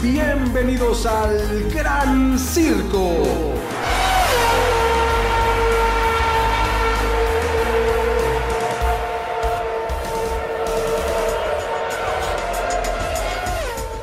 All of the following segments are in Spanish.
Bienvenidos al Gran Circo.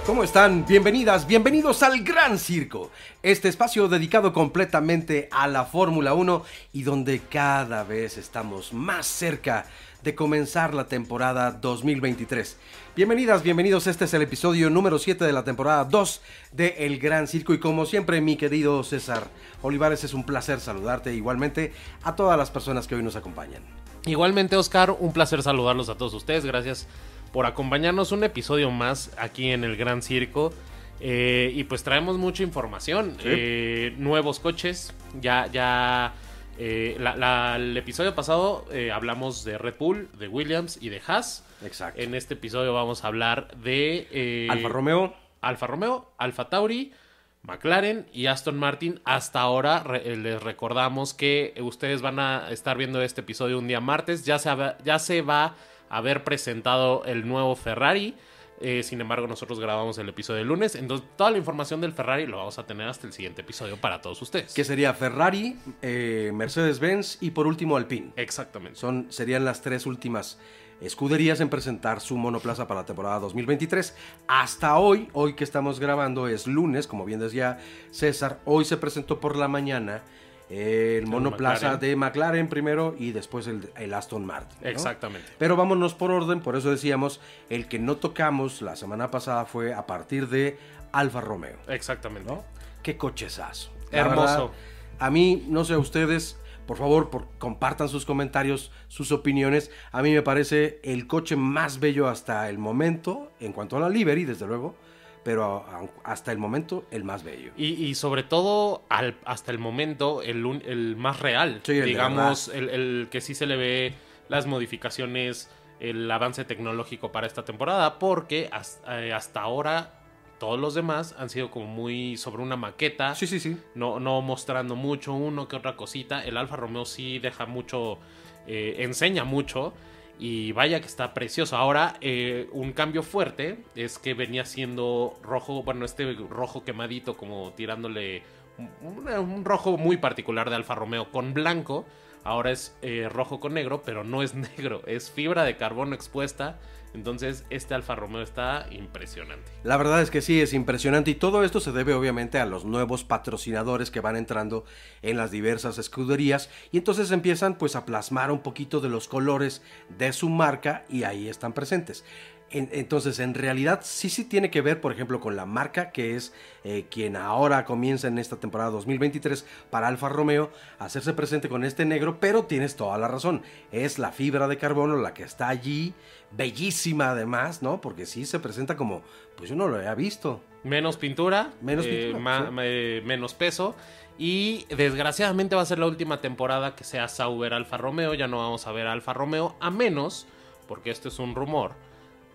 ¿Cómo están? Bienvenidas, bienvenidos al Gran Circo, este espacio dedicado completamente a la Fórmula 1 y donde cada vez estamos más cerca de comenzar la temporada 2023. Bienvenidas, bienvenidos, este es el episodio número 7 de la temporada 2 de El Gran Circo y como siempre mi querido César Olivares es un placer saludarte igualmente a todas las personas que hoy nos acompañan. Igualmente Oscar, un placer saludarlos a todos ustedes, gracias por acompañarnos un episodio más aquí en el Gran Circo. Eh, y pues traemos mucha información. Eh, nuevos coches. Ya, ya. Eh, el episodio pasado hablamos de Red Bull, de Williams y de Haas. Exacto. En este episodio vamos a hablar de. Alfa Romeo. Alfa Romeo, Alfa Tauri. McLaren y Aston Martin. Hasta ahora les recordamos que ustedes van a estar viendo este episodio un día martes. Ya se, ya se va haber presentado el nuevo Ferrari. Eh, sin embargo, nosotros grabamos el episodio el lunes. Entonces, toda la información del Ferrari lo vamos a tener hasta el siguiente episodio para todos ustedes. Que sería Ferrari, eh, Mercedes-Benz y por último Alpine. Exactamente. Son, serían las tres últimas escuderías en presentar su monoplaza para la temporada 2023. Hasta hoy, hoy que estamos grabando es lunes, como bien decía César, hoy se presentó por la mañana el monoplaza de McLaren primero y después el, Aston Martin. Exactamente. Pero vámonos por orden, por eso decíamos, el que no tocamos la semana pasada fue a partir de Alfa Romeo. Exactamente. ¿no? Qué cochesazo. Hermoso. a mí, no sé, ustedes, por favor, compartan sus comentarios, sus opiniones. A mí me parece el coche más bello hasta el momento, en cuanto a la livery, desde luego pero hasta el momento el más bello. Y, sobre todo al, hasta el momento el, el más real, digamos, el, que sí se le ve las modificaciones, el avance tecnológico para esta temporada, porque eh, hasta, ahora todos los demás han sido como muy sobre una maqueta. Sí, sí, sí. No, no mostrando mucho, uno que otra cosita. El Alfa Romeo sí deja mucho, eh, enseña mucho. Y vaya que está precioso. Ahora, eh, un cambio fuerte es que venía siendo rojo, bueno, este rojo quemadito, como tirándole un, rojo muy particular de Alfa Romeo con blanco. Ahora es eh, rojo con negro, pero no es negro, es fibra de carbono expuesta entonces, este Alfa Romeo está impresionante. La verdad es que sí, es impresionante. Y todo esto se debe obviamente a los nuevos patrocinadores que van entrando en las diversas escuderías. Y entonces empiezan pues a plasmar un poquito de los colores de su marca y ahí están presentes entonces, en realidad sí sí tiene que ver, por ejemplo, con la marca que es eh, quien ahora comienza en esta temporada 2023 para Alfa Romeo a hacerse presente con este negro, pero tienes toda la razón. Es la fibra de carbono la que está allí, bellísima además, ¿no? Porque sí se presenta como, pues yo no lo había visto. Menos pintura, menos, eh, eh, menos peso. Y desgraciadamente va a ser la última temporada que sea Sauber Alfa Romeo. Ya no vamos a ver Alfa Romeo, a menos, porque esto es un rumor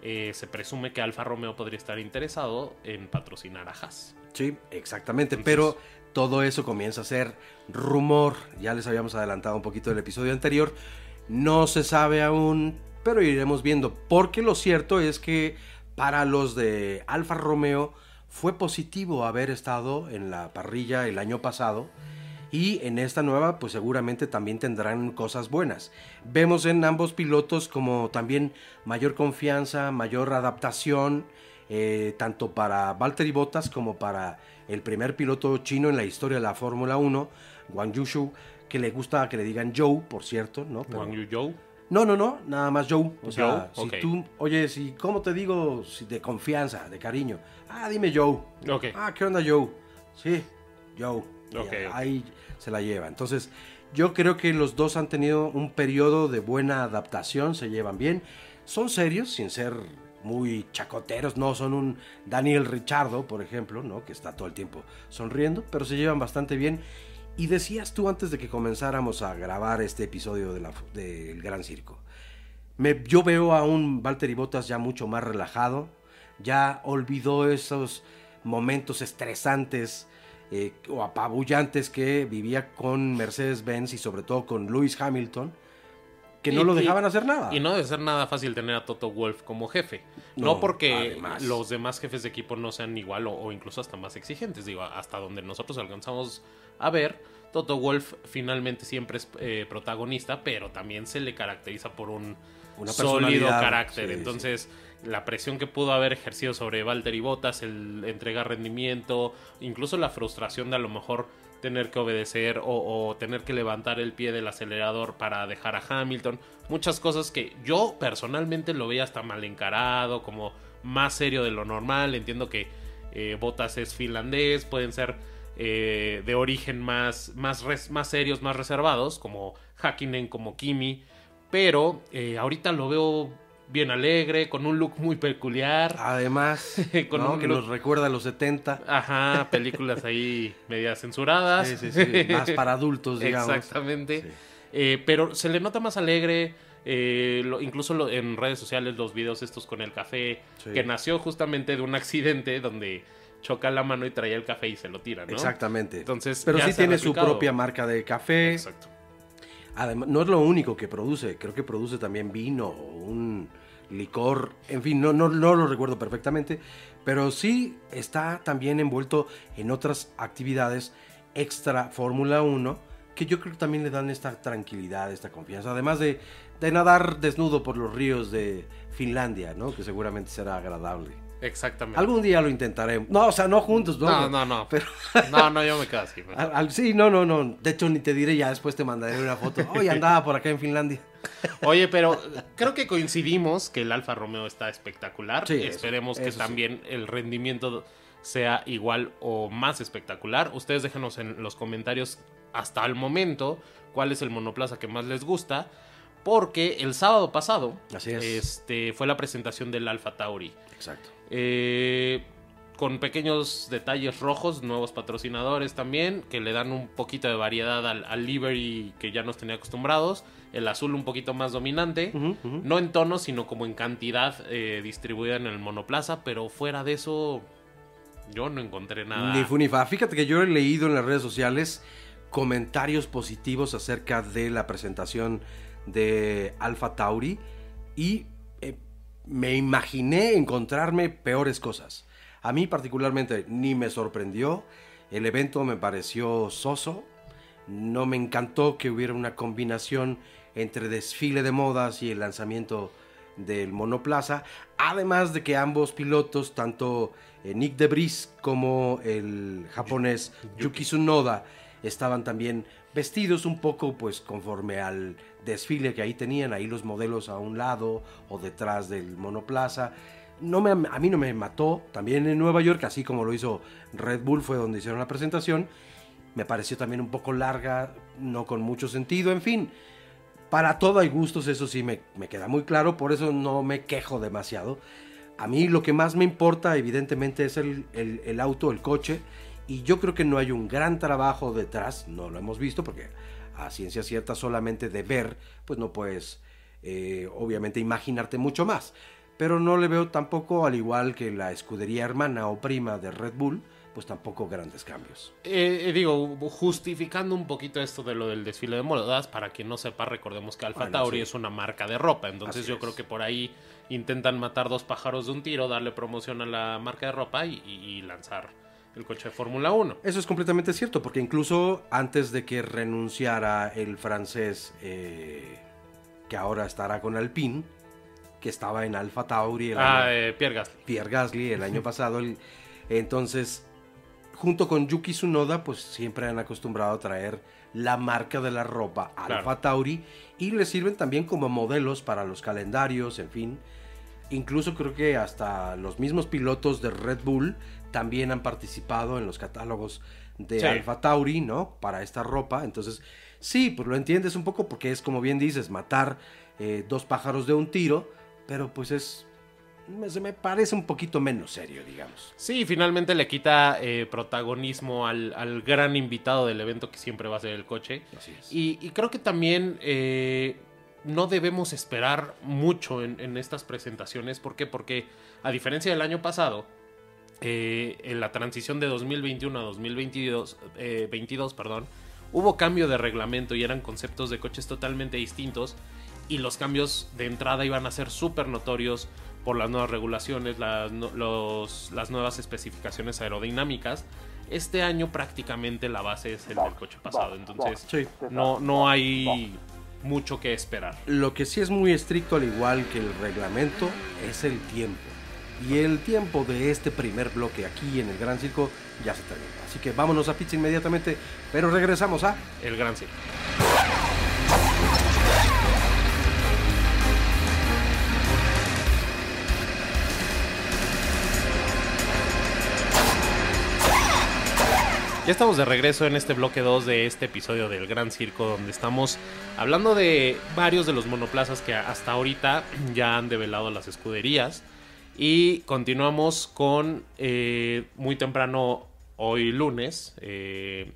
eh, se presume que Alfa Romeo podría estar interesado en patrocinar a Haas. Sí, exactamente, pero todo eso comienza a ser rumor. Ya les habíamos adelantado un poquito del episodio anterior. No se sabe aún, pero iremos viendo. Porque lo cierto es que para los de Alfa Romeo fue positivo haber estado en la parrilla el año pasado y en esta nueva pues seguramente también tendrán cosas buenas. Vemos en ambos pilotos como también mayor confianza, mayor adaptación, eh, tanto para Valtteri Bottas como para el primer piloto chino en la historia de la Fórmula 1, Wang Yushu, que le gusta que le digan Joe, por cierto, ¿no? Wang Yu No, no, no, nada más Joe. O sea, si tú, oye, si, ¿cómo te digo? de confianza, de cariño. Ah, dime Joe. Ah, ¿qué onda Joe? Sí, Joe. Ahí se la lleva. Entonces, yo creo que los dos han tenido un periodo de buena adaptación, se llevan bien. Son serios, sin ser muy chacoteros, no son un Daniel Richardo, por ejemplo, ¿no? que está todo el tiempo sonriendo, pero se llevan bastante bien. Y decías tú antes de que comenzáramos a grabar este episodio del de Gran Circo, me, yo veo a un Valtteri Bottas ya mucho más relajado, ya olvidó esos momentos estresantes eh, o apabullantes que vivía con Mercedes-Benz y sobre todo con Lewis Hamilton. que no lo dejaban hacer nada. Y no debe ser nada fácil tener a Toto Wolf como jefe. No, porque los demás jefes de equipo no sean igual o, incluso hasta más exigentes. Digo, hasta donde nosotros alcanzamos a ver, Toto Wolf finalmente siempre es eh, protagonista, pero también se le caracteriza por un sólido carácter. Entonces, la presión que pudo haber ejercido sobre Valtteri Bottas, el entregar rendimiento, incluso la frustración de a lo mejor tener que obedecer o, tener que levantar el pie del acelerador para dejar a Hamilton. Muchas cosas que yo personalmente lo veía hasta mal encarado, como más serio de lo normal. Entiendo que eh, Bottas es finlandés, pueden ser eh, de origen más, más, más serios, más reservados, como Hakkinen, como Kimi. Pero eh, ahorita lo veo bien alegre, con un look muy peculiar. Además, con que nos recuerda a los 70. Ajá, películas ahí media censuradas. Sí, sí, sí, más para adultos, digamos. Exactamente. Eh, pero se le nota más alegre. Eh, incluso en redes sociales los videos estos con el café, que nació justamente de un accidente donde choca la mano y traía el café y se lo tira, ¿no? Exactamente. Entonces, pero sí tiene su propia marca de café. Exacto. Además, no es lo único que produce, creo que produce también vino, un licor, en fin, no, no, no lo recuerdo perfectamente, pero sí está también envuelto en otras actividades extra Fórmula 1 que yo creo que también le dan esta tranquilidad, esta confianza, además de, de nadar desnudo por los ríos de Finlandia, ¿no? que seguramente será agradable. Exactamente. Algún día lo intentaremos. No, o sea, no juntos, ¿no? No, no, no. Pero... no, no, yo me quedo así. sí, no, no, no. De hecho, ni te diré ya, después te mandaré una foto. Oye, andaba por acá en Finlandia. Oye, pero creo que coincidimos que el Alfa Romeo está espectacular. Sí, Esperemos que también el rendimiento sea igual o más espectacular. Ustedes déjenos en los comentarios hasta el momento cuál es el monoplaza que más les gusta. Porque el sábado pasado Este, fue la presentación del Alfa Tauri. Exacto. Eh, con pequeños detalles rojos, nuevos patrocinadores también, que le dan un poquito de variedad al, al livery que ya nos tenía acostumbrados. El azul un poquito más dominante, no en tono, sino como en cantidad eh, distribuida en el monoplaza, pero fuera de eso yo no encontré nada. Ni funifa. Fíjate que yo he leído en las redes sociales comentarios positivos acerca de la presentación de Alpha Tauri y me imaginé encontrarme peores cosas. A mí particularmente ni me sorprendió, el evento me pareció soso, no me encantó que hubiera una combinación entre desfile de modas y el lanzamiento del monoplaza, además de que ambos pilotos, tanto eh, Nick Debris como el japonés Yuki Tsunoda, estaban también vestidos un poco pues conforme al desfile que ahí tenían, ahí los modelos a un lado o detrás del monoplaza. No me, a mí no me mató, también en Nueva York, así como lo hizo Red Bull, fue donde hicieron la presentación. Me pareció también un poco larga, no con mucho sentido, en fin. Para todo hay gustos, eso sí me, me queda muy claro, por eso no me quejo demasiado. A mí lo que más me importa, evidentemente, es el, el, auto, el coche, y yo creo que no hay un gran trabajo detrás, no lo hemos visto, porque a ciencia cierta solamente de ver, pues no puedes eh, obviamente imaginarte mucho más. Pero no le veo tampoco, al igual que la escudería hermana o prima de Red Bull, pues tampoco grandes cambios. Eh, eh, digo, justificando un poquito esto de lo del desfile de modas, para quien no sepa, recordemos que Alfa Tauri es una marca de ropa, entonces yo creo que por ahí intentan matar dos pájaros de un tiro, darle promoción a la marca de ropa y lanzar el coche de Fórmula 1. Eso es completamente cierto, porque incluso antes de que renunciara el francés eh, que ahora estará con Alpine, que estaba en Alfa Tauri. El ah, eh, Pierre Gasly. Pierre Gasly el año pasado. entonces, junto con Yuki Tsunoda, pues siempre han acostumbrado a traer la marca de la ropa Alfa Tauri y le sirven también como modelos para los calendarios, en fin. Incluso creo que hasta los mismos pilotos de Red Bull también han participado en los catálogos de Alfa Tauri, ¿no? Para esta ropa. Entonces, sí, pues lo entiendes un poco porque es como bien dices, matar eh, dos pájaros de un tiro, pero pues es se me parece un poquito menos serio, digamos. Sí, finalmente le quita eh, protagonismo al, gran invitado del evento que siempre va a ser el coche. Así es. Y, creo que también eh, no debemos esperar mucho en, en, estas presentaciones. ¿Por qué? Porque a diferencia del año pasado, eh, en la transición de 2021 a 2022, 22, eh, perdón, hubo cambio de reglamento y eran conceptos de coches totalmente distintos. y los cambios de entrada iban a ser súper notorios por las nuevas regulaciones, las, las nuevas especificaciones aerodinámicas. Este año prácticamente la base es el del coche pasado, entonces no, no hay mucho que esperar. Lo que sí es muy estricto, al igual que el reglamento, es el tiempo. Y el tiempo de este primer bloque aquí en el Gran Circo ya se terminó. Así que vámonos a pizza inmediatamente, pero regresamos a El Gran Circo. Ya estamos de regreso en este bloque 2 de este episodio del Gran Circo, donde estamos hablando de varios de los monoplazas que hasta ahorita ya han develado las escuderías. Y continuamos con eh, muy temprano hoy lunes. Eh,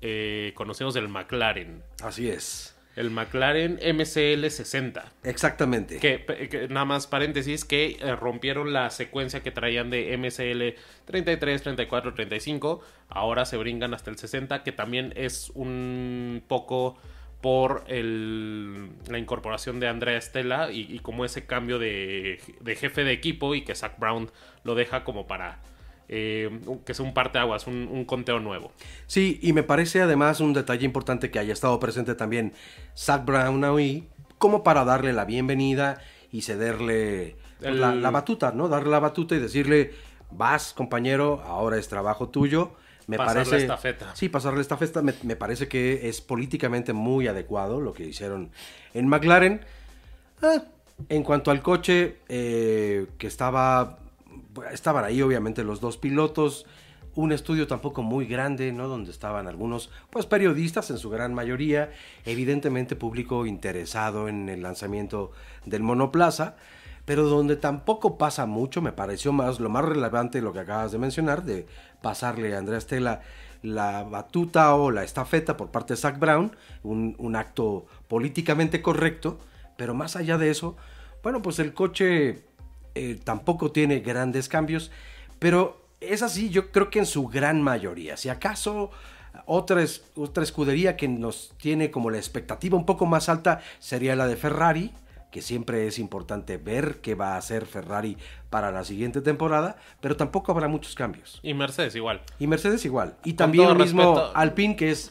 eh, conocemos el McLaren. Así es. El McLaren MCL 60. Exactamente. Que, nada más paréntesis, que eh, rompieron la secuencia que traían de MCL 33, 34, 35. Ahora se brincan hasta el 60, que también es un poco por el, la incorporación de Andrea Estela y, como ese cambio de, de jefe de equipo y que Zach Brown lo deja como para eh, que es un parteaguas, un, un conteo nuevo. Sí, y me parece además un detalle importante que haya estado presente también Zach Brown ahí, como para darle la bienvenida y cederle pues, la, batuta, ¿no? Darle la batuta y decirle, vas compañero, ahora es trabajo tuyo. Me pasarle parece, estafeta. Sí, pasarle esta festa. Me, parece que es políticamente muy adecuado lo que hicieron en McLaren. Ah, en cuanto al coche, eh, que estaba estaban ahí obviamente los dos pilotos, un estudio tampoco muy grande, ¿no? Donde estaban algunos, pues periodistas en su gran mayoría, evidentemente público interesado en el lanzamiento del monoplaza, pero donde tampoco pasa mucho, me pareció más lo más relevante lo que acabas de mencionar, de pasarle a Andrea Stella la batuta o la estafeta por parte de Zach Brown, un, un acto políticamente correcto, pero más allá de eso, bueno, pues el coche eh, tampoco tiene grandes cambios, pero es así, yo creo que en su gran mayoría. Si acaso otra, otra escudería que nos tiene como la expectativa un poco más alta sería la de Ferrari, que siempre es importante ver qué va a hacer Ferrari para la siguiente temporada, pero tampoco habrá muchos cambios. Y Mercedes igual. Y Mercedes igual. Y también lo mismo Alpine, que es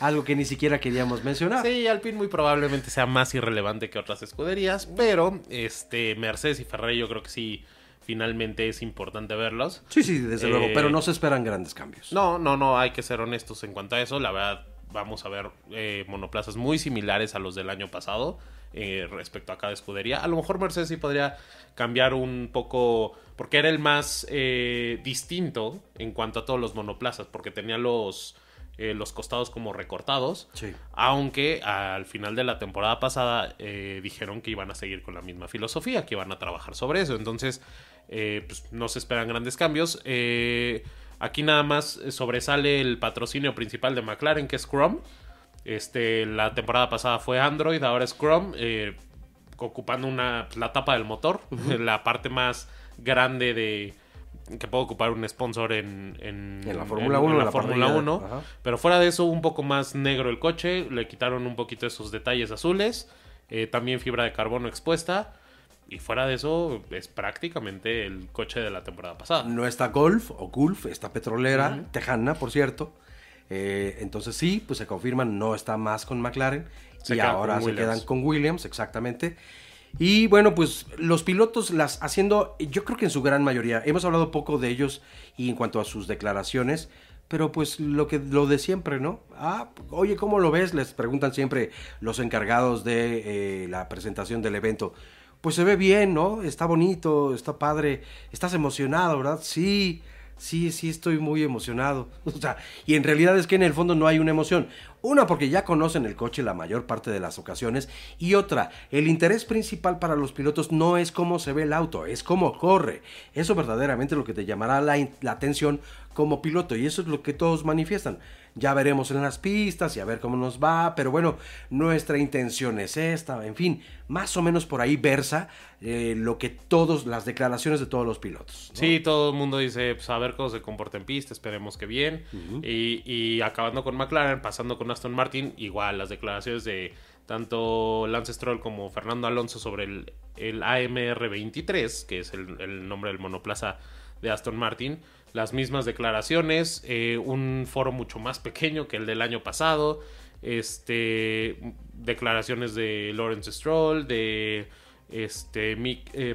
algo que ni siquiera queríamos mencionar. Sí, Alpine muy probablemente sea más irrelevante que otras escuderías, pero este Mercedes y Ferrari yo creo que sí finalmente es importante verlos. Sí, sí, desde luego, pero no se esperan grandes cambios. No, no, no, hay que ser honestos en cuanto a eso. La verdad, vamos a ver eh, monoplazas muy similares a los del año pasado eh, respecto a cada escudería. A lo mejor Mercedes sí podría cambiar un poco, porque era el más eh, distinto en cuanto a todos los monoplazas, porque tenía los eh, los costados como recortados. Aunque al final de la temporada pasada eh, dijeron que iban a seguir con la misma filosofía, que iban a trabajar sobre eso. Entonces, eh, pues, no se esperan grandes cambios. aquí nada más sobresale el patrocinio principal de McLaren, que es Chrome. Este, la temporada pasada fue Android, ahora es Chrome, ocupando una, la tapa del motor, la parte más grande de, que puede ocupar un sponsor en, en, la Fórmula 1. la, Fórmula 1. Pero fuera de eso, un poco más negro el coche. Le quitaron un poquito esos detalles azules. Eh, también fibra de carbono expuesta. Y fuera de eso, es prácticamente el coche de la temporada pasada. No está Golf o Gulf, está petrolera, tejana, por cierto. Eh, entonces sí, pues se confirma, no está más con McLaren. y ahora se quedan con Williams, exactamente. Y bueno, pues los pilotos las haciendo, yo creo que en su gran mayoría, hemos hablado poco de ellos y en cuanto a sus declaraciones, pero pues lo que lo de siempre, ¿no? Ah, oye, ¿cómo lo ves? Les preguntan siempre los encargados de eh, la presentación del evento. Pues se ve bien, ¿no? Está bonito, está padre, estás emocionado, ¿verdad? Sí, sí, sí estoy muy emocionado. O sea, y en realidad es que en el fondo no hay una emoción. Una, porque ya conocen el coche la mayor parte de las ocasiones. Y otra, el interés principal para los pilotos no es cómo se ve el auto, es cómo corre. Eso verdaderamente es lo que te llamará la, la atención como piloto. Y eso es lo que todos manifiestan. Ya veremos en las pistas y a ver cómo nos va. Pero bueno, nuestra intención es esta. En fin, más o menos por ahí versa eh, lo que todos, las declaraciones de todos los pilotos. Sí, todo el mundo dice, pues a ver cómo se comporta en pista, esperemos que bien. y, y, acabando con McLaren, pasando con Aston Martin, igual las declaraciones de, tanto Lance Stroll como Fernando Alonso sobre el, el AMR 23, que es el, nombre del monoplaza de Aston Martin. Las mismas declaraciones, eh, un foro mucho más pequeño que el del año pasado, este, declaraciones de Lawrence Stroll, de este, eh,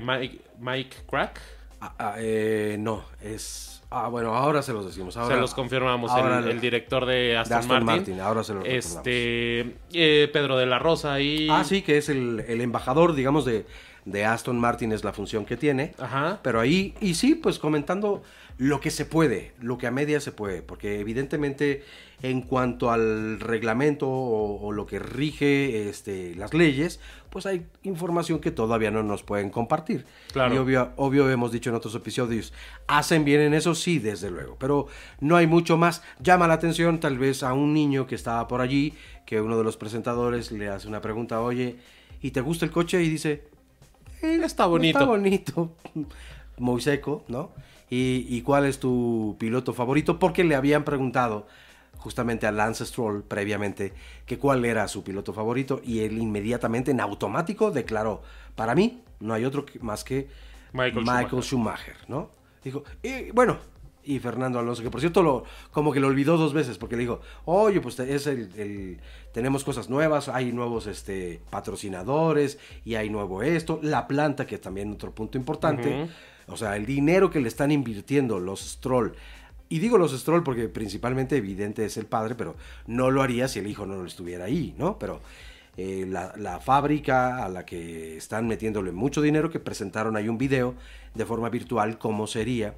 Mike, Crack. Ah, ah, eh, no, es Ah, bueno, ahora se los decimos. Ahora, se los confirmamos. el, director de Aston, Martin, Ahora se los Este, eh, Pedro de la Rosa y... Ah, sí, que es el, embajador, digamos, de, de, Aston Martin, es la función que tiene. Ajá. Pero ahí, y sí, pues comentando lo que se puede, lo que a media se puede, porque evidentemente en cuanto al reglamento o, lo que rige este, las leyes, pues hay información que todavía no nos pueden compartir. Claro. Y obvio, obvio hemos dicho en otros episodios, hacen bien en eso, sí, desde luego, pero no hay mucho más. Llama la atención tal vez a un niño que estaba por allí, que uno de los presentadores le hace una pregunta, oye, ¿y te gusta el coche? Y dice, eh, está bonito. Está bonito. Muy seco, ¿no? ¿Y, cuál es tu piloto favorito? Porque le habían preguntado justamente a Lance Stroll previamente que cuál era su piloto favorito y él inmediatamente en automático declaró, para mí no hay otro más que Michael, Schumacher. ¿no? Dijo, y bueno, y Fernando Alonso, que por cierto lo, como que lo olvidó dos veces, porque le dijo, oye, pues es el, tenemos cosas nuevas, hay nuevos este, patrocinadores y hay nuevo esto, la planta, que es también otro punto importante. O sea, el dinero que le están invirtiendo los Stroll. Y digo los Stroll porque principalmente evidente es el padre, pero no lo haría si el hijo no estuviera ahí, ¿no? Pero eh, la, fábrica a la que están metiéndole mucho dinero, que presentaron ahí un video de forma virtual cómo sería.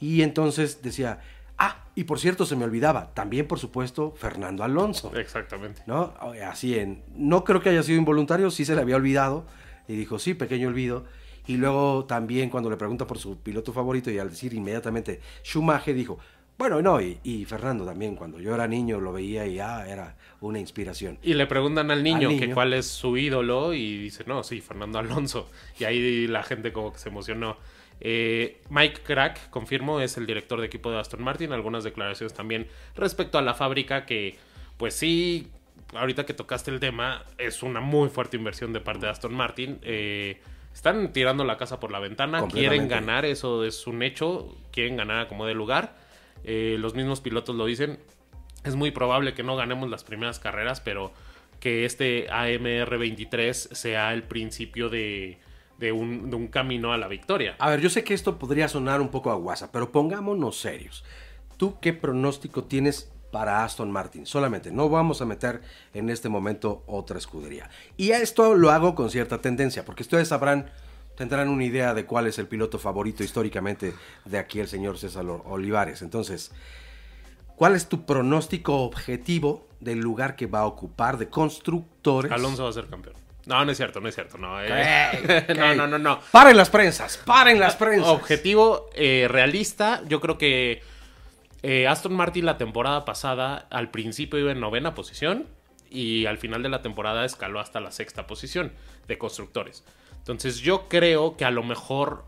Y entonces decía, ah, y por cierto se me olvidaba, también por supuesto Fernando Alonso. Exactamente. ¿No? Así en, no creo que haya sido involuntario, sí se le había olvidado. Y dijo, sí, pequeño olvido. Y luego también cuando le pregunta por su piloto favorito y al decir inmediatamente Schumacher dijo, bueno, no, y, Fernando también, cuando yo era niño lo veía y ya era una inspiración. Y le preguntan al niño, que cuál es su ídolo y dice, no, sí, Fernando Alonso. Y ahí la gente como que se emocionó. Eh, Mike Crack, confirmo, es el director de equipo de Aston Martin. Algunas declaraciones también respecto a la fábrica que, pues sí, ahorita que tocaste el tema, es una muy fuerte inversión de parte de Aston Martin. Eh, están tirando la casa por la ventana, quieren ganar, eso es un hecho, quieren ganar como de lugar. Eh, los mismos pilotos lo dicen. Es muy probable que no ganemos las primeras carreras, pero que este AMR 23 sea el principio de, un, de, un, camino a la victoria. A ver, yo sé que esto podría sonar un poco a guasa, pero pongámonos serios. ¿Tú qué pronóstico tienes para Aston Martin. Solamente, no vamos a meter en este momento otra escudería. Y esto lo hago con cierta tendencia, porque ustedes sabrán, tendrán una idea de cuál es el piloto favorito históricamente de aquí el señor César Olivares. Entonces, ¿cuál es tu pronóstico objetivo del lugar que va a ocupar de constructores? Alonso va a ser campeón. No, no es cierto, no es cierto. No, eh. no, no, no, no. Paren las prensas, paren las prensas. Objetivo eh, realista, yo creo que eh, Aston Martin la temporada pasada al principio iba en novena posición y al final de la temporada escaló hasta la sexta posición de constructores. Entonces yo creo que a lo mejor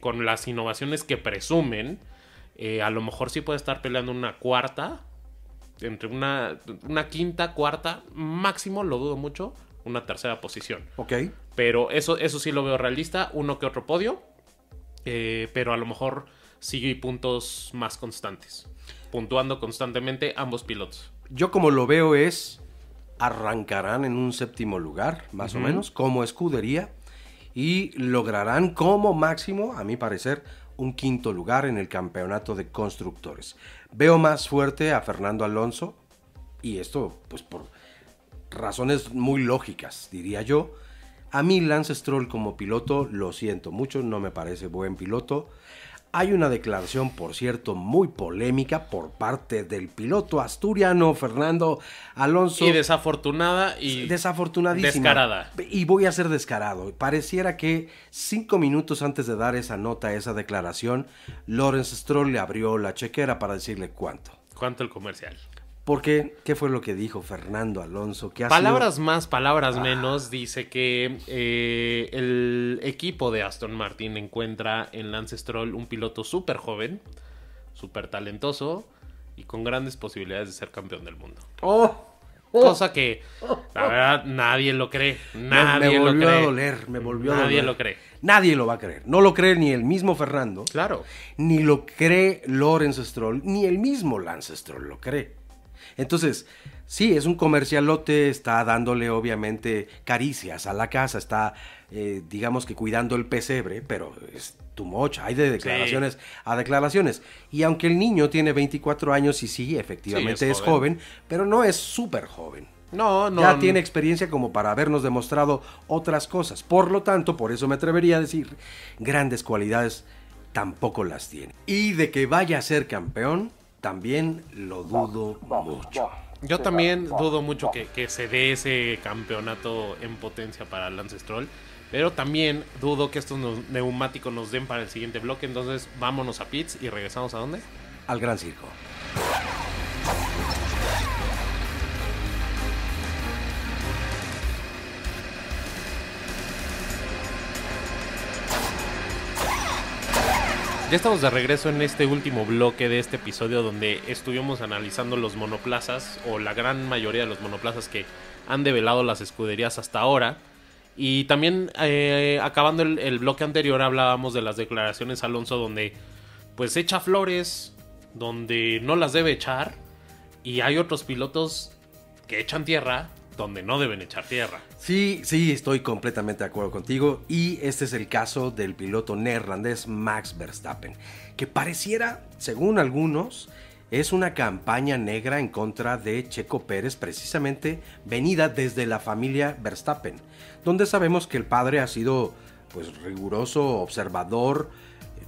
con las innovaciones que presumen, a lo mejor sí puede estar peleando una cuarta, entre una, una quinta, cuarta, máximo, lo dudo mucho, una tercera posición. Ok. Pero eso, eso sí lo veo realista, uno que otro podio, pero a lo mejor sigue puntos más constantes, puntuando constantemente ambos pilotos. Yo como lo veo es, arrancarán en un séptimo lugar, más o menos, como escudería, y lograrán como máximo, a mi parecer, un quinto lugar en el campeonato de constructores. Veo más fuerte a Fernando Alonso, y esto pues por razones muy lógicas, diría yo. A mí Lance Stroll como piloto, lo siento mucho, no me parece buen piloto. Hay una declaración, por cierto, muy polémica por parte del piloto asturiano Fernando Alonso. Y desafortunada y desafortunadísima. Descarada. Y voy a ser descarado. Pareciera que cinco minutos antes de dar esa nota, esa declaración, Lawrence Stroll le abrió la chequera para decirle cuánto. ¿Cuánto el comercial? Porque, ¿qué fue lo que dijo Fernando Alonso? palabras más, palabras ah. menos, dice que eh, el equipo de Aston Martin encuentra en Lance Stroll un piloto súper joven, súper talentoso y con grandes posibilidades de ser campeón del mundo. ¡Oh! Cosa que, la verdad, nadie lo cree. Nadie me, volvió lo cree. a doler, me volvió nadie a doler. lo cree. Nadie lo va a creer. No lo cree ni el mismo Fernando. Claro. Ni lo cree Lawrence Stroll, ni el mismo Lance Stroll lo cree. Entonces, sí, es un comercialote, está dándole obviamente caricias a la casa, está, eh, digamos que cuidando el pesebre, pero es too much, hay de declaraciones a declaraciones. Y aunque el niño tiene 24 años y sí, efectivamente Sí, es, es joven. joven. pero no es súper joven. No, no. ya tiene experiencia como para habernos demostrado otras cosas. Por lo tanto, por eso me atrevería a decir, grandes cualidades tampoco las tiene. Y de que vaya a ser campeón, también lo dudo mucho. Yo también dudo mucho que, que se dé ese campeonato en potencia para Lance Stroll. Pero también dudo que estos neumáticos nos den para el siguiente bloque. Entonces vámonos a pits y regresamos a dónde? Al gran circo. Ya estamos de regreso en este último bloque de este episodio donde estuvimos analizando los monoplazas o la gran mayoría de los monoplazas que han develado las escuderías hasta ahora. Y también eh, acabando el, el bloque anterior hablábamos de las declaraciones Alonso donde pues echa flores, donde no las debe echar y hay otros pilotos que echan tierra donde no deben echar tierra. Sí, sí, estoy completamente de acuerdo contigo. Y este es el caso del piloto neerlandés Max Verstappen, que pareciera, según algunos, es una campaña negra en contra de Checo Pérez, precisamente venida desde la familia Verstappen, donde sabemos que el padre ha sido pues riguroso, observador,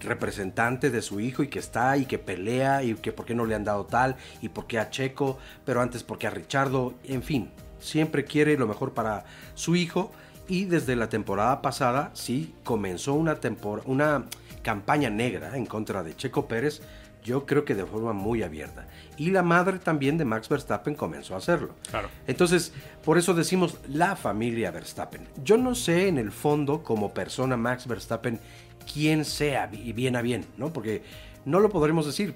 representante de su hijo y que está y que pelea y que por qué no le han dado tal y por qué a Checo, pero antes por qué a Richardo, en fin, siempre quiere lo mejor para su hijo y desde la temporada pasada sí comenzó una, una campaña negra en contra de Checo Pérez, yo creo que de forma muy abierta. Y la madre también de Max Verstappen comenzó a hacerlo. Claro. Entonces, por eso decimos la familia Verstappen. Yo no sé en el fondo, como persona Max Verstappen, quién sea y bien a bien, ¿no? Porque no lo podremos decir,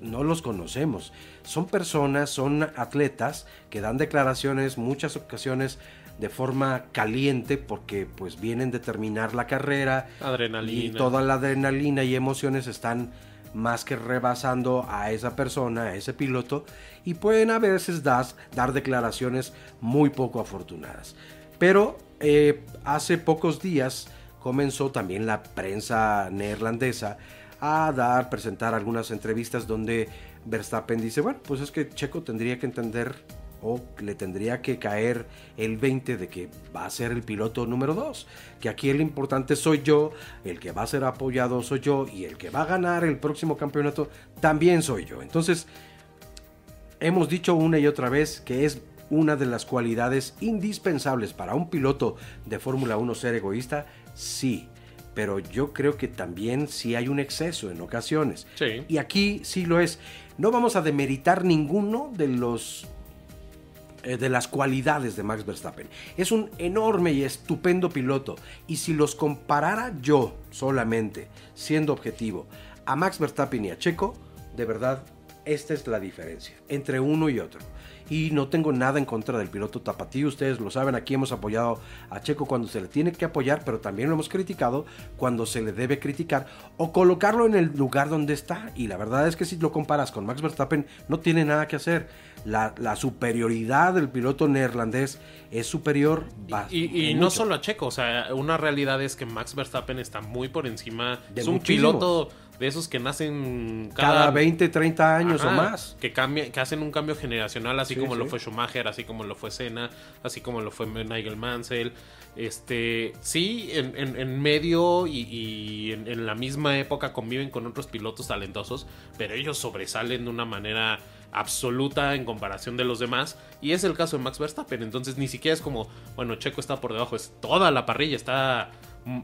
no los conocemos. Son personas, son atletas que dan declaraciones muchas ocasiones de forma caliente porque pues vienen de terminar la carrera Adrenalina. y toda la adrenalina y emociones están más que rebasando a esa persona, a ese piloto, y pueden a veces das- dar declaraciones muy poco afortunadas. Pero eh, hace pocos días comenzó también la prensa neerlandesa a dar, presentar algunas entrevistas donde Verstappen dice, bueno, pues es que Checo tendría que entender o le tendría que caer el 20 de que va a ser el piloto número 2, que aquí el importante soy yo, el que va a ser apoyado soy yo y el que va a ganar el próximo campeonato también soy yo. Entonces, hemos dicho una y otra vez que es una de las cualidades indispensables para un piloto de Fórmula 1 ser egoísta, sí, pero yo creo que también sí hay un exceso en ocasiones. Sí. Y aquí sí lo es. No vamos a demeritar ninguno de los eh, de las cualidades de Max Verstappen. Es un enorme y estupendo piloto. Y si los comparara yo solamente, siendo objetivo, a Max Verstappen y a Checo, de verdad, esta es la diferencia entre uno y otro. Y no tengo nada en contra del piloto tapatío, ustedes lo saben, aquí hemos apoyado a Checo cuando se le tiene que apoyar, pero también lo hemos criticado cuando se le debe criticar o colocarlo en el lugar donde está. Y la verdad es que si lo comparas con Max Verstappen, no tiene nada que hacer. La, la superioridad del piloto neerlandés es superior. Y, y no solo a Checo, o sea, una realidad es que Max Verstappen está muy por encima. De es un muchísimos. piloto de esos que nacen cada 20, 30 años o más. Que, cambia, que hacen un cambio generacional, así Sí, como lo fue Schumacher, así como lo fue Senna, así como lo fue Nigel Mansell. Este, sí, en, en- en medio y, y en, en la misma época conviven con otros pilotos talentosos, pero ellos sobresalen de una manera absoluta en comparación de los demás. Y es el caso de Max Verstappen. Entonces ni siquiera es como, bueno, Checo está por debajo, es toda la parrilla está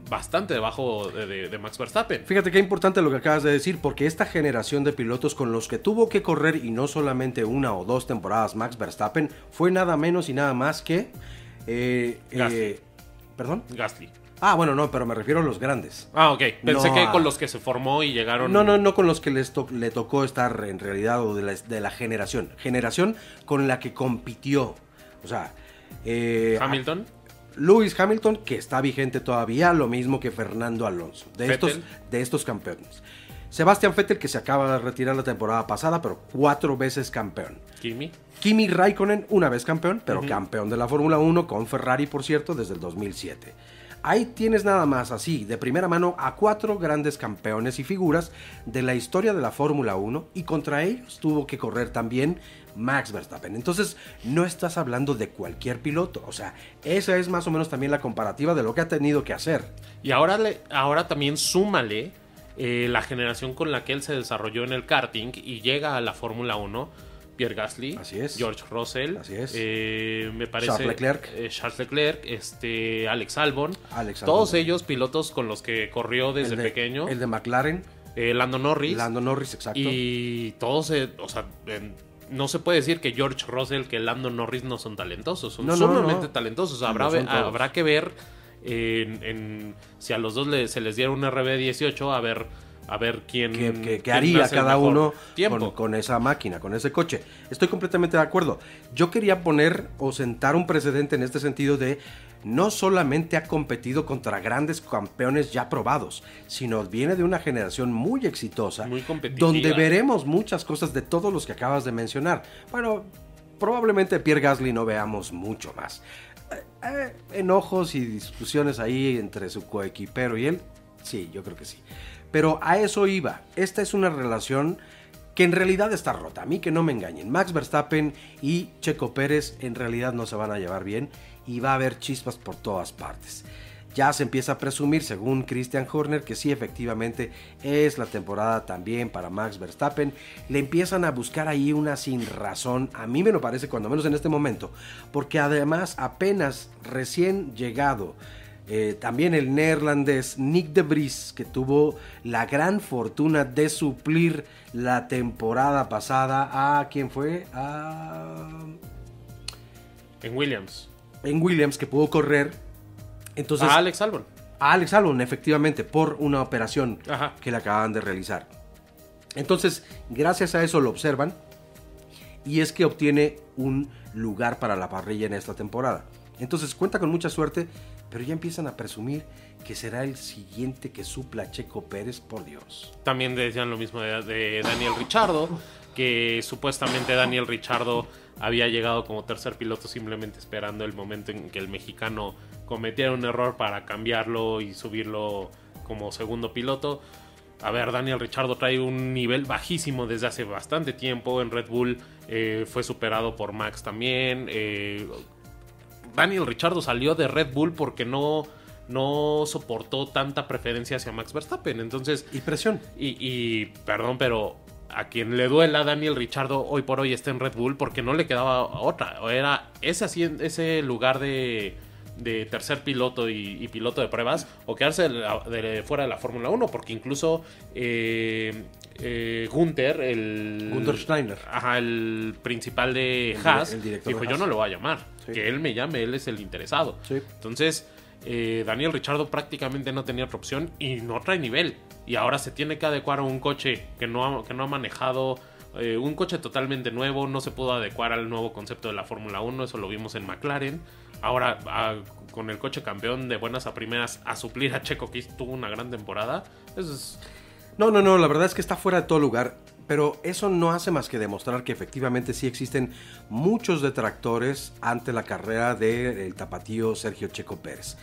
bastante debajo de, de- de Max Verstappen. Fíjate qué importante lo que acabas de decir, porque esta generación de pilotos con los que tuvo que correr y no solamente una o dos temporadas Max Verstappen fue nada menos y nada más que... eh, Gasly. eh, ¿Perdón? Gasly. Ah, bueno, no, pero me refiero a los grandes. Ah, ok. Pensé No, que con los que se formó y llegaron. No, no, no con los que les to- le tocó estar en realidad o de la, de la generación. Generación con la que compitió O sea, eh, Hamilton. Lewis Hamilton, que está vigente todavía, lo mismo que Fernando Alonso, de, estos, de estos campeones. Sebastián Vettel, que se acaba de retirar la temporada pasada, pero cuatro veces campeón. Kimi. Kimi Raikkonen, una vez campeón, pero campeón de la Fórmula 1 con Ferrari, por cierto, desde el 2007. Ahí tienes nada más así, de primera mano, a cuatro grandes campeones y figuras de la historia de la Fórmula 1 y contra ellos tuvo que correr también Max Verstappen. Entonces, no estás hablando de cualquier piloto. O sea, esa es más o menos también la comparativa de lo que ha tenido que hacer. Y ahora, le, ahora también súmale eh, la generación con la que él se desarrolló en el karting y llega a la Fórmula 1. Pierre Gasly, Así es. George Russell, Así es. Eh, me parece Charles Leclerc, eh, Charles Leclerc este, Alex Albon, todos ellos pilotos con los que corrió desde pequeño. El de McLaren, Lando Norris, Lando Norris, exacto. Y todos, o sea, no se puede decir que George Russell, que Lando Norris no son talentosos, son sumamente talentosos. Habrá, habrá que ver en, si a los dos se les diera un RB18, a ver a ver quién, ¿Qué, haría cada uno con, con, esa máquina, con ese coche. Estoy completamente de acuerdo. Yo quería poner o sentar un precedente en este sentido de no solamente ha competido contra grandes campeones ya probados, sino viene de una generación muy exitosa, muy donde veremos muchas cosas de todos los que acabas de mencionar. Bueno, probablemente Pierre Gasly no veamos mucho más. Eh, eh, enojos y discusiones ahí entre su coequipero y él, sí, yo creo que sí. Pero a eso iba. Esta es una relación que en realidad está rota. A mí que no me engañen. Max Verstappen y Checo Pérez en realidad no se van a llevar bien y va a haber chispas por todas partes. Ya se empieza a presumir, según Christian Horner, que sí, efectivamente es la temporada también para Max Verstappen. Le empiezan a buscar ahí una sin razón, a mí me lo parece, cuando menos en este momento, porque además apenas recién llegado eh, también el neerlandés Nick de Vries, que tuvo la gran fortuna de suplir la temporada pasada a quién fue? A... En Williams. En Williams, que pudo correr. Entonces, a Alex Albon. A Alex Albon, efectivamente, por una operación que le acaban de realizar. Entonces, gracias a eso lo observan. Y es que obtiene un lugar para la parrilla en esta temporada. Entonces cuenta con mucha suerte pero ya empiezan a presumir que será el siguiente que supla Checo Pérez, por Dios. También decían lo mismo de, Daniel Richardo, que supuestamente Daniel Richardo había llegado como tercer piloto simplemente esperando el momento en que el mexicano cometiera un error para cambiarlo y subirlo como segundo piloto. A ver, Daniel Richardo trae un nivel bajísimo desde hace bastante tiempo en Red Bull. Eh, fue superado por Max también. Eh, Daniel Richardo salió de Red Bull porque no, no soportó tanta preferencia hacia Max Verstappen. Entonces. Y presión. Y, perdón, pero a quien le duela Daniel Richardo hoy por hoy está en Red Bull porque no le quedaba otra. O era ese, ese lugar de, de tercer piloto y, piloto de pruebas o quedarse de, fuera de la Fórmula 1 porque incluso eh, eh, Gunther, el... Gunther Steiner. Ajá, el principal de Haas, dijo yo no lo voy a llamar que él me llame, él es el interesado. Entonces, eh, Daniel Richardo prácticamente no tenía otra opción y no trae nivel. Y ahora se tiene que adecuar a un coche que no ha, que no ha manejado, eh, un coche totalmente nuevo, no se pudo adecuar al nuevo concepto de la Fórmula 1, eso lo vimos en McLaren. Ahora, con el coche campeón de buenas a primeras, a suplir a Checo, que tuvo una gran temporada, eso es... No, no, no, la verdad es que está fuera de todo lugar. Pero eso no hace más que demostrar que efectivamente sí existen muchos detractores ante la carrera del tapatío Sergio Checo Pérez.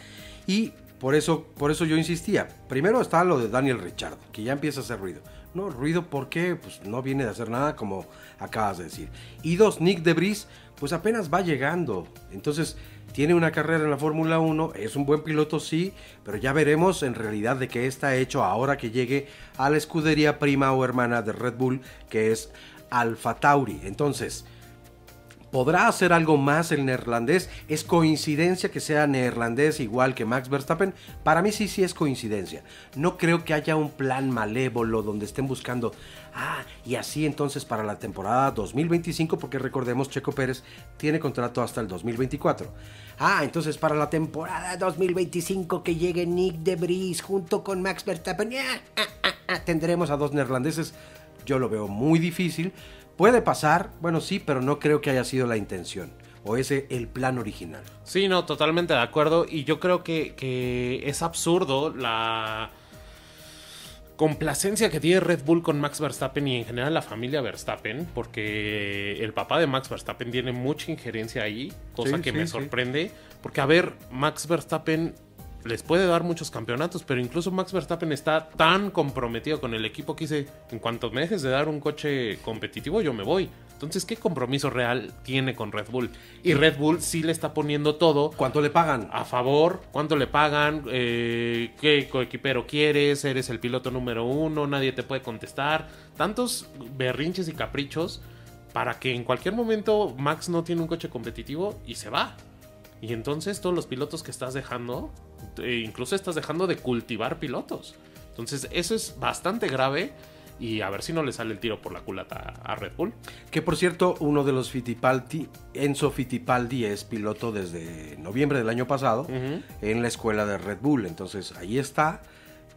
Y por eso, por eso yo insistía. Primero está lo de Daniel Richard, que ya empieza a hacer ruido. No, ruido porque pues, no viene de hacer nada como acabas de decir. Y dos, Nick Debris, pues apenas va llegando. Entonces, tiene una carrera en la Fórmula 1, es un buen piloto, sí, pero ya veremos en realidad de qué está hecho ahora que llegue a la escudería prima o hermana de Red Bull, que es Alfa Tauri. Entonces, ¿Podrá hacer algo más el neerlandés? ¿Es coincidencia que sea neerlandés igual que Max Verstappen? Para mí sí, sí es coincidencia. No creo que haya un plan malévolo donde estén buscando, ah, y así entonces para la temporada 2025, porque recordemos, Checo Pérez tiene contrato hasta el 2024. Ah, entonces para la temporada 2025 que llegue Nick de Vries junto con Max Verstappen, ah, ah, ah, tendremos a dos neerlandeses. Yo lo veo muy difícil Puede pasar, bueno sí, pero no creo que haya sido la intención. o es el plan original. Sí, no, totalmente de acuerdo. Y yo creo que, que es absurdo la complacencia que tiene Red Bull con Max Verstappen y en general la familia Verstappen, porque el papá de Max Verstappen tiene mucha injerencia ahí, cosa que me sorprende, porque a ver, Max Verstappen les puede dar muchos campeonatos, pero incluso Max Verstappen está tan comprometido con el equipo que dice, en cuanto me dejes de dar un coche competitivo, yo me voy. Entonces, ¿qué compromiso real tiene con Red Bull? Y Red Bull sí le está poniendo todo. ¿Cuánto le pagan? A favor, ¿cuánto le pagan? Eh, ¿Qué coequipero quieres? ¿Eres el piloto número uno? Nadie te puede contestar. Tantos berrinches y caprichos para que en cualquier momento Max no tiene un coche competitivo y se va. Y entonces todos los pilotos que estás dejando, eh, incluso estás dejando de cultivar pilotos. Entonces eso es bastante grave y a ver si no le sale el tiro por la culata a Red Bull. Que por cierto, uno de los Fittipaldi, Enzo Fittipaldi es piloto desde noviembre del año pasado en la escuela de Red Bull, entonces ahí está,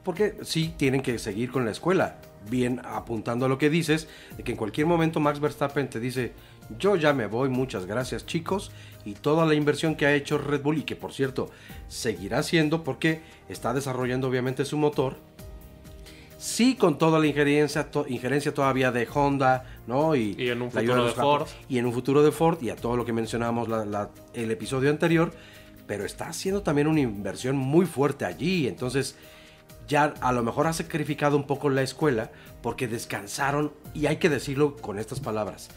porque sí tienen que seguir con la escuela, bien apuntando a lo que dices, de que en cualquier momento Max Verstappen te dice, yo ya me voy, muchas gracias chicos, y toda la inversión que ha hecho Red Bull y que por cierto seguirá haciendo porque está desarrollando obviamente su motor sí con toda la injerencia, injerencia todavía de Honda, ¿no? Y, en un futuro de, Ford. Y en un futuro de Ford y a todo lo que mencionábamos la, el episodio anterior, pero está haciendo también una inversión muy fuerte allí, entonces ya a lo mejor ha sacrificado un poco la escuela porque descansaron, y hay que decirlo con estas palabras,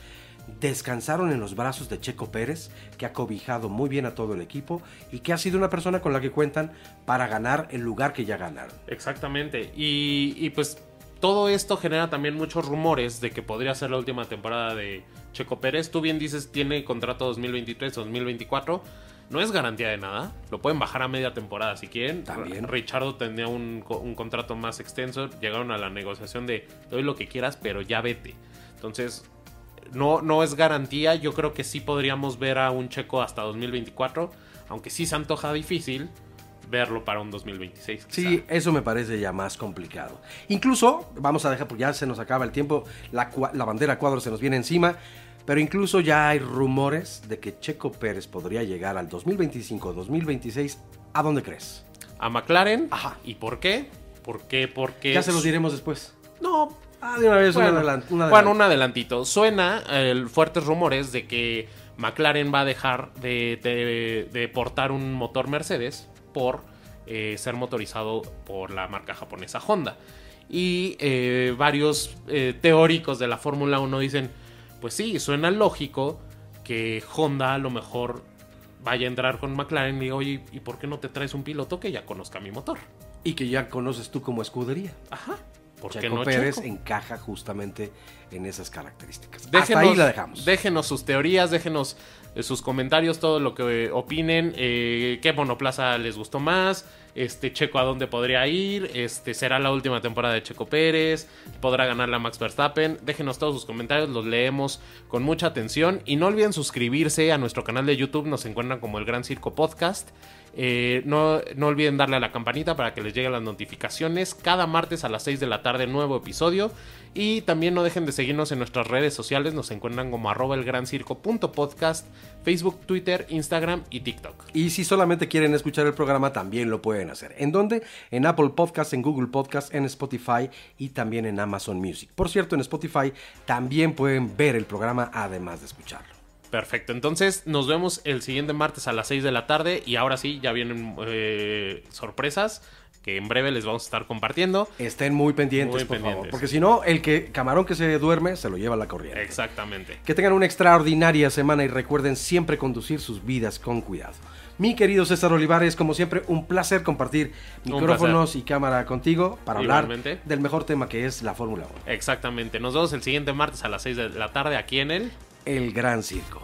descansaron en los brazos de Checo Pérez, que ha cobijado muy bien a todo el equipo y que ha sido una persona con la que cuentan para ganar el lugar que ya ganaron. Exactamente. Y, pues todo esto genera también muchos rumores de que podría ser la última temporada de Checo Pérez. Tú bien dices, tiene contrato 2023-2024. No es garantía de nada. Lo pueden bajar a media temporada si quieren. También. Richardo tenía un, un contrato más extenso. Llegaron a la negociación de doy lo que quieras, pero ya vete. Entonces, no, no es garantía. Yo creo que sí podríamos ver a un checo hasta 2024. Aunque sí se antoja difícil verlo para un 2026. Sí, eso me parece ya más complicado. Incluso, vamos a dejar, porque ya se nos acaba el tiempo, la, la bandera cuadro se nos viene encima. Pero incluso ya hay rumores de que Checo Pérez podría llegar al 2025-2026. ¿A dónde crees? A McLaren. Ajá. ¿Y por qué? ¿Por qué? Porque. Ya se los diremos después. No, Ah, de una vez, bueno, un, Bueno, un adelantito. Suena fuertes rumores de que McLaren va a dejar de, portar un motor Mercedes por eh, ser motorizado por la marca japonesa Honda. Y eh, varios eh, teóricos de la Fórmula 1 dicen, pues sí, suena lógico que Honda a lo mejor vaya a entrar con McLaren y diga, oye, ¿y por qué no te traes un piloto que ya conozca mi motor? Y que ya conoces tú como escudería. Ajá. Porque Checo Pérez encaja justamente en esas características. Déjenos, Hasta ahí la dejamos. Déjenos sus teorías, déjenos eh, sus comentarios, todo lo que opinen, eh, qué monoplaza les gustó más, este Checo a dónde podría ir, este será la última temporada de Checo Pérez, podrá ganar la Max Verstappen. Déjenos todos sus comentarios, los leemos con mucha atención y no olviden suscribirse a nuestro canal de YouTube, nos encuentran como el Gran Circo Podcast. Eh, no, no, olviden darle a la campanita para que les lleguen las notificaciones. Cada martes a las 6 de la tarde, nuevo episodio. Y también no dejen de seguirnos en nuestras redes sociales. Nos encuentran como arroba el gran circo podcast, Facebook, Twitter, Instagram y TikTok. Y si solamente quieren escuchar el programa, también lo pueden hacer. ¿En dónde? En Apple Podcast, en Google Podcast, en Spotify y también en Amazon Music. Por cierto, en Spotify también pueden ver el programa además de escucharlo. Perfecto, entonces nos vemos el siguiente martes a las 6 de la tarde y ahora sí, ya vienen eh, sorpresas que en breve les vamos a estar compartiendo. Estén muy pendientes, por favor, porque si no, el que camarón que se duerme se lo lleva a la corriente. Exactamente. Que tengan una extraordinaria semana y recuerden siempre conducir sus vidas con cuidado. Mi querido César Olivares, como siempre, un placer compartir micrófonos y cámara contigo para hablar del mejor tema que es la Fórmula 1. Exactamente. Nos vemos el siguiente martes a las 6 de la tarde aquí en el el Gran Circo.